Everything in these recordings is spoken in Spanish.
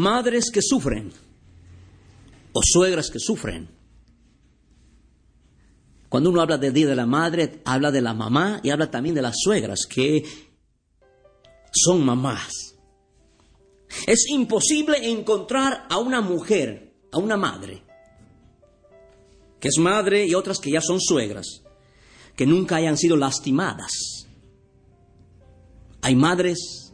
Madres que sufren o suegras que sufren. Cuando uno habla del Día de la Madre, habla de la mamá y habla también de las suegras que son mamás. Es imposible encontrar a una mujer, a una madre, que es madre y otras que ya son suegras, que nunca hayan sido lastimadas. Hay madres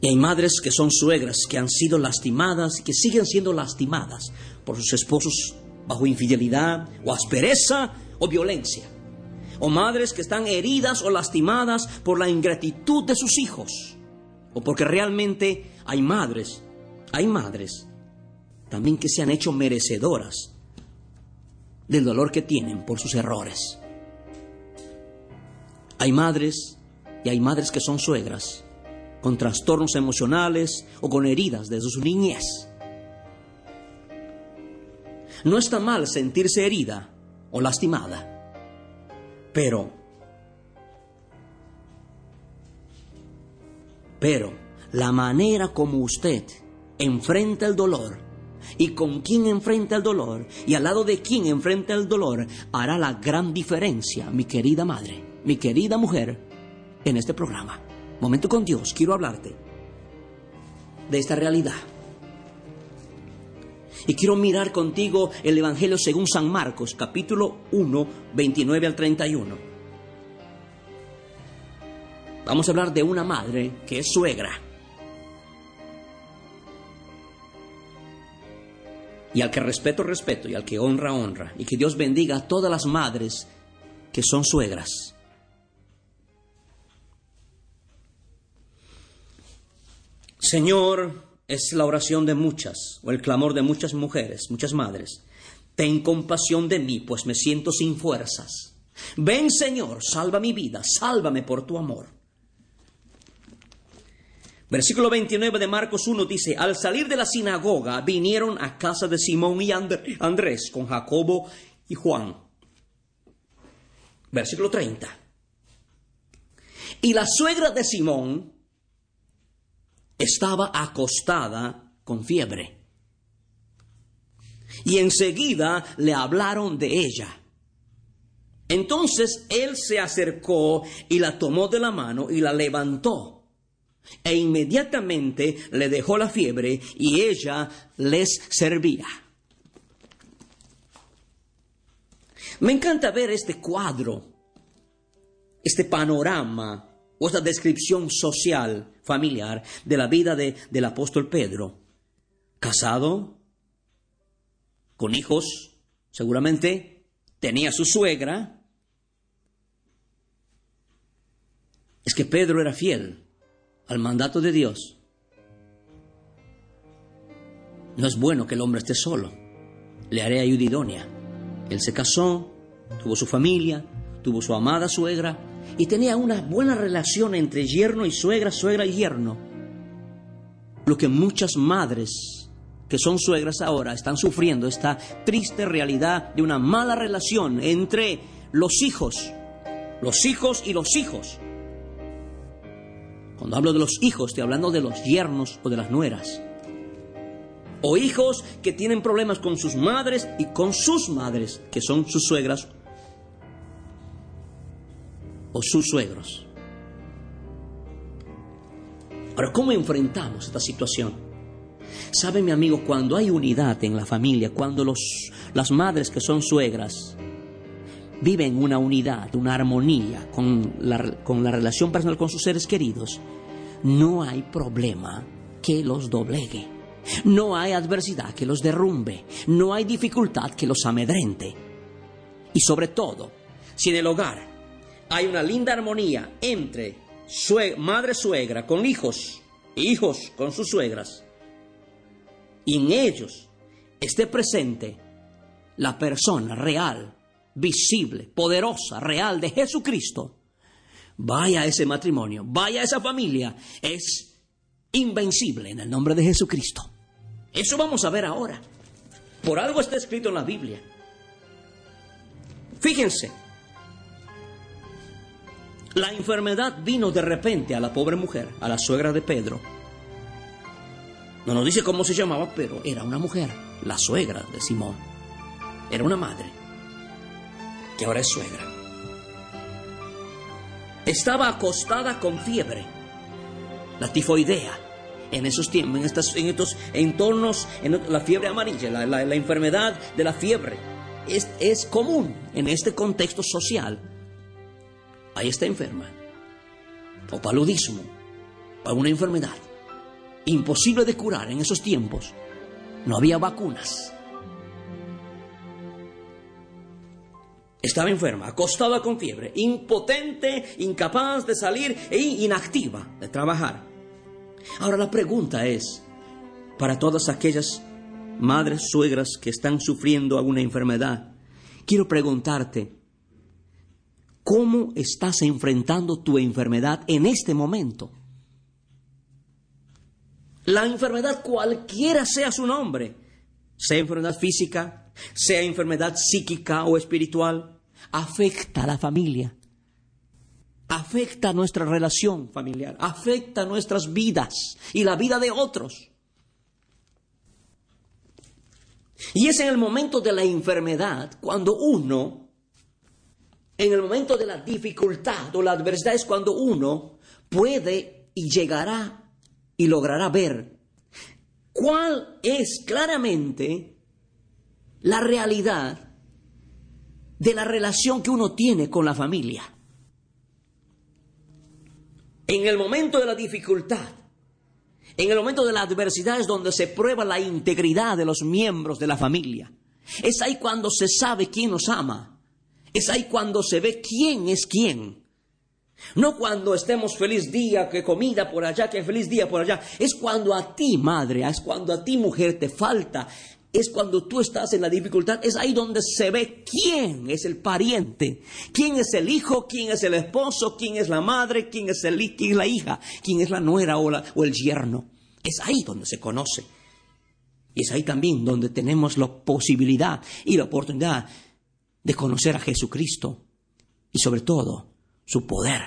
y hay madres que son suegras, que han sido lastimadas que siguen siendo lastimadas por sus esposos bajo infidelidad o aspereza o violencia. O madres que están heridas o lastimadas por la ingratitud de sus hijos. O porque realmente hay madres, hay madres también que se han hecho merecedoras del dolor que tienen por sus errores. Hay madres y hay madres que son suegras con trastornos emocionales o con heridas desde su niñez. No está mal sentirse herida o lastimada, pero, pero la manera como usted enfrenta el dolor y con quién enfrenta el dolor y al lado de quién enfrenta el dolor hará la gran diferencia, mi querida madre, mi querida mujer, en este programa. Momento con Dios, quiero hablarte de esta realidad. Y quiero mirar contigo el Evangelio según San Marcos, capítulo 1, 29 al 31. Vamos a hablar de una madre que es suegra. Y al que respeto, respeto, y al que honra, honra. Y que Dios bendiga a todas las madres que son suegras. Señor, es la oración de muchas, o el clamor de muchas mujeres, muchas madres. Ten compasión de mí, pues me siento sin fuerzas. Ven, Señor, salva mi vida, sálvame por tu amor. Versículo 29 de Marcos 1 dice, al salir de la sinagoga vinieron a casa de Simón y Andrés con Jacobo y Juan. Versículo 30. Y la suegra de Simón estaba acostada con fiebre. Y enseguida le hablaron de ella. Entonces él se acercó y la tomó de la mano y la levantó. E inmediatamente le dejó la fiebre y ella les servía. Me encanta ver este cuadro, este panorama o esta descripción social, familiar, de la vida de, del apóstol Pedro. Casado, con hijos, seguramente, tenía su suegra. Es que Pedro era fiel al mandato de Dios. No es bueno que el hombre esté solo. Le haré ayuda idónea. Él se casó, tuvo su familia, tuvo su amada suegra, y tenía una buena relación entre yerno y suegra, suegra y yerno. Lo que muchas madres que son suegras ahora están sufriendo esta triste realidad de una mala relación entre los hijos, los hijos y los hijos. Cuando hablo de los hijos, estoy hablando de los yernos o de las nueras. O hijos que tienen problemas con sus madres y con sus madres, que son sus suegras o sus suegros. Ahora, ¿cómo enfrentamos esta situación? ¿Sabe mi amigo, cuando hay unidad en la familia, cuando los, las madres que son suegras viven una unidad, una armonía con la, con la relación personal con sus seres queridos, no hay problema que los doblegue. No hay adversidad que los derrumbe. No hay dificultad que los amedrente. Y sobre todo, si en el hogar hay una linda armonía entre madre suegra con hijos, hijos con sus suegras, y en ellos esté presente la persona real, visible, poderosa, real de Jesucristo, vaya a ese matrimonio, vaya a esa familia, es invencible en el nombre de Jesucristo. Eso vamos a ver ahora. Por algo está escrito en la Biblia. Fíjense, la enfermedad vino de repente a la pobre mujer, a la suegra de Pedro. No nos dice cómo se llamaba, pero era una mujer, la suegra de Simón. Era una madre, que ahora es suegra. Estaba acostada con fiebre, la tifoidea, en esos tiempos, en, estos entornos, en la fiebre amarilla, la, enfermedad de la fiebre, es, es común en este contexto social. Ahí está enferma, o paludismo, o una enfermedad imposible de curar en esos tiempos. No había vacunas. Estaba enferma, acostada con fiebre, impotente, incapaz de salir e inactiva de trabajar. Ahora la pregunta es, para todas aquellas madres, suegras que están sufriendo alguna enfermedad, quiero preguntarte, ¿cómo estás enfrentando tu enfermedad en este momento? La enfermedad cualquiera sea su nombre, sea enfermedad física, sea enfermedad psíquica o espiritual, afecta a la familia, afecta nuestra relación familiar, afecta nuestras vidas y la vida de otros. Y es en el momento de la enfermedad cuando uno, en el momento de la dificultad o la adversidad es cuando uno puede y llegará y logrará ver cuál es claramente la realidad de la relación que uno tiene con la familia. En el momento de la dificultad, en el momento de la adversidad es donde se prueba la integridad de los miembros de la familia. Es ahí cuando se sabe quién nos ama. Es ahí cuando se ve quién es quién. No cuando estemos feliz día, que comida por allá, que feliz día por allá. Es cuando a ti, madre, es cuando a ti, mujer, te falta. Es cuando tú estás en la dificultad. Es ahí donde se ve quién es el pariente, quién es el hijo, quién es el esposo, quién es la madre, quién es, el, quién es la hija, quién es la nuera o, o el yerno. Es ahí donde se conoce. Y es ahí también donde tenemos la posibilidad y la oportunidad de conocer a Jesucristo y sobre todo su poder.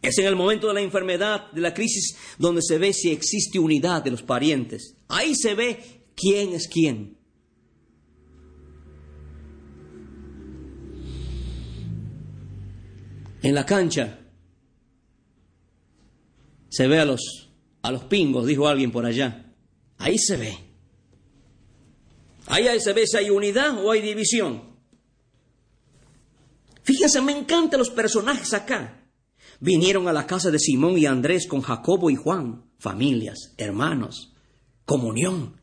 Es en el momento de la enfermedad, de la crisis, donde se ve si existe unidad de los parientes. Ahí se ve quién es quién. En la cancha se ve a los, a los pingos, dijo alguien por allá. Ahí se ve. Ahí se ve si hay unidad o hay división. Fíjense, me encantan los personajes acá. Vinieron a la casa de Simón y Andrés con Jacobo y Juan, familias, hermanos, comunión.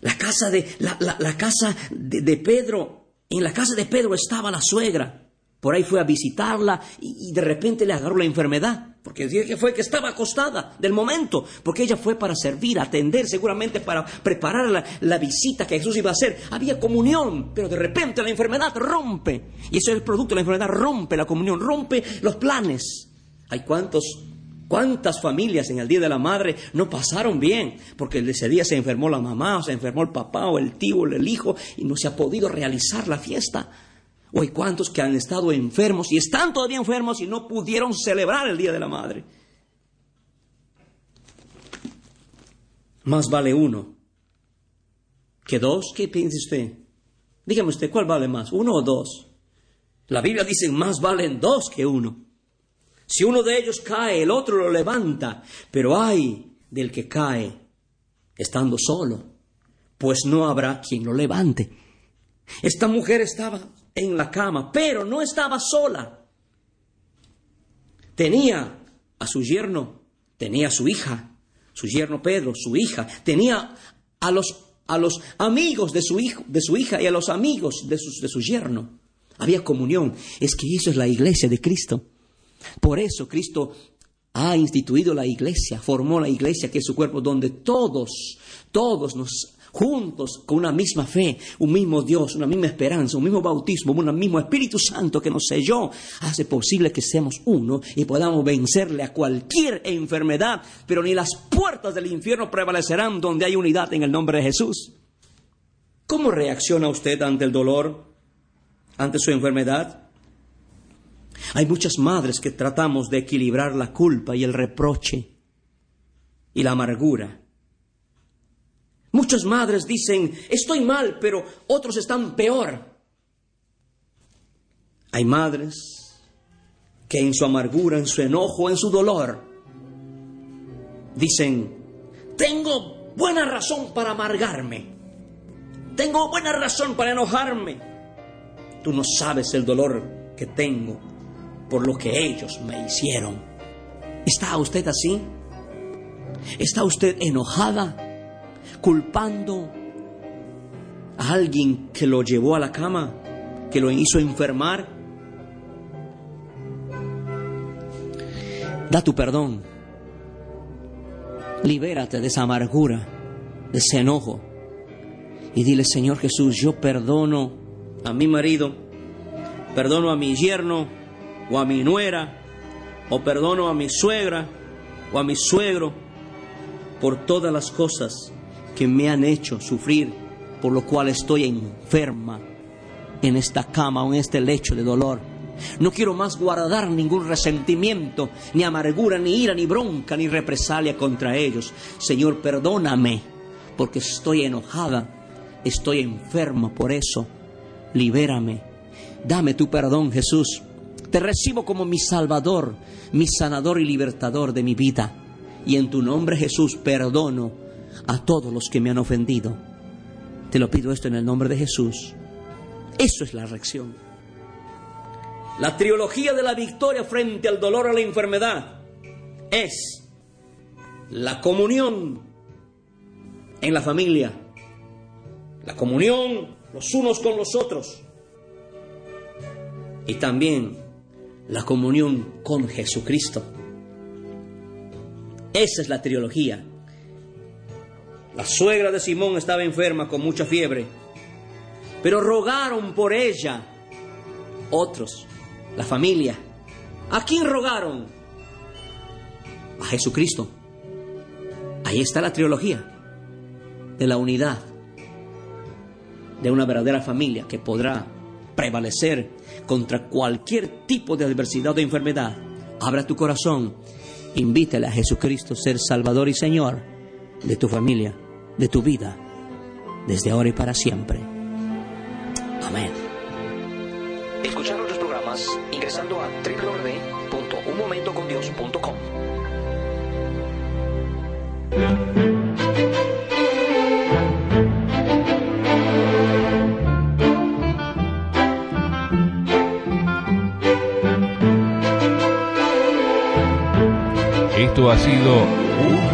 La casa de, la, casa de, Pedro, en la casa de Pedro estaba la suegra. Por ahí fue a visitarla y, de repente le agarró la enfermedad, porque que fue que estaba acostada del momento, porque ella fue para servir, atender, seguramente para preparar la, la, visita que Jesús iba a hacer. Había comunión, pero de repente la enfermedad rompe, y eso es el producto, la enfermedad rompe la comunión, rompe los planes. Hay cuántos ¿Cuántas familias en el Día de la Madre no pasaron bien? Porque ese día se enfermó la mamá, o se enfermó el papá, o el tío, o el hijo, y no se ha podido realizar la fiesta. O hay cuantos que han estado enfermos y están todavía enfermos y no pudieron celebrar el Día de la Madre. Más vale uno que dos. ¿Qué piensa usted? Dígame usted, ¿cuál vale más? ¿Uno o dos? La Biblia dice, más valen dos que uno. Si uno de ellos cae, el otro lo levanta. Pero hay del que cae estando solo, pues no habrá quien lo levante. Esta mujer estaba en la cama, pero no estaba sola. Tenía a su yerno, tenía a su hija, su yerno Pedro, su hija, tenía a los a los amigos de su, hijo, de su hija y a los amigos de, de su yerno. Había comunión. Es que eso es la iglesia de Cristo. Por eso Cristo ha instituido la iglesia, formó la iglesia, que es su cuerpo, donde todos, todos nos juntos con una misma fe, un mismo Dios, una misma esperanza, un mismo bautismo, un mismo Espíritu Santo que nos selló, hace posible que seamos uno y podamos vencerle a cualquier enfermedad, pero ni las puertas del infierno prevalecerán donde hay unidad en el nombre de Jesús. ¿Cómo reacciona usted ante el dolor, ante su enfermedad? Hay muchas madres que tratamos de equilibrar la culpa y el reproche y la amargura Muchas madres dicen, estoy mal, pero otros están peor. Hay madres que en su amargura, en su enojo, en su dolor, dicen, tengo buena razón para amargarme. Tengo buena razón para enojarme. Tú no sabes el dolor que tengo por lo que ellos me hicieron. ¿Está usted así? ¿Está usted enojada? Culpando a alguien que lo llevó a la cama, que lo hizo enfermar. Da tu perdón. Libérate de esa amargura, de ese enojo. Y dile, Señor Jesús, yo perdono a mi marido, perdono a mi yerno o a mi nuera, o perdono a mi suegra o a mi suegro por todas las cosas que me han hecho sufrir, por lo cual estoy enferma en esta cama o en este lecho de dolor. No quiero más guardar ningún resentimiento, ni amargura, ni ira, ni bronca, ni represalia contra ellos. Señor, perdóname, porque estoy enojada, estoy enferma por eso. Libérame, dame tu perdón, Jesús. Te recibo como mi Salvador, mi sanador y libertador de mi vida. Y en tu nombre, Jesús, perdono a todos los que me han ofendido. Te lo pido esto en el nombre de Jesús. Eso es la reacción. La trilogía de la victoria frente al dolor, a la enfermedad, es la comunión en la familia, la comunión los unos con los otros y también la comunión con Jesucristo. Esa es la trilogía. La suegra de Simón estaba enferma con mucha fiebre, pero rogaron por ella otros, la familia. ¿A quién rogaron? A Jesucristo. Ahí está la trilogía de la unidad de una verdadera familia que podrá prevalecer contra cualquier tipo de adversidad o enfermedad. Abra tu corazón, invítale a Jesucristo ser Salvador y Señor de tu familia de tu vida, desde ahora y para siempre. Amén. Escuchar nuestros programas ingresando a www.unmomentocondios.com. Esto ha sido un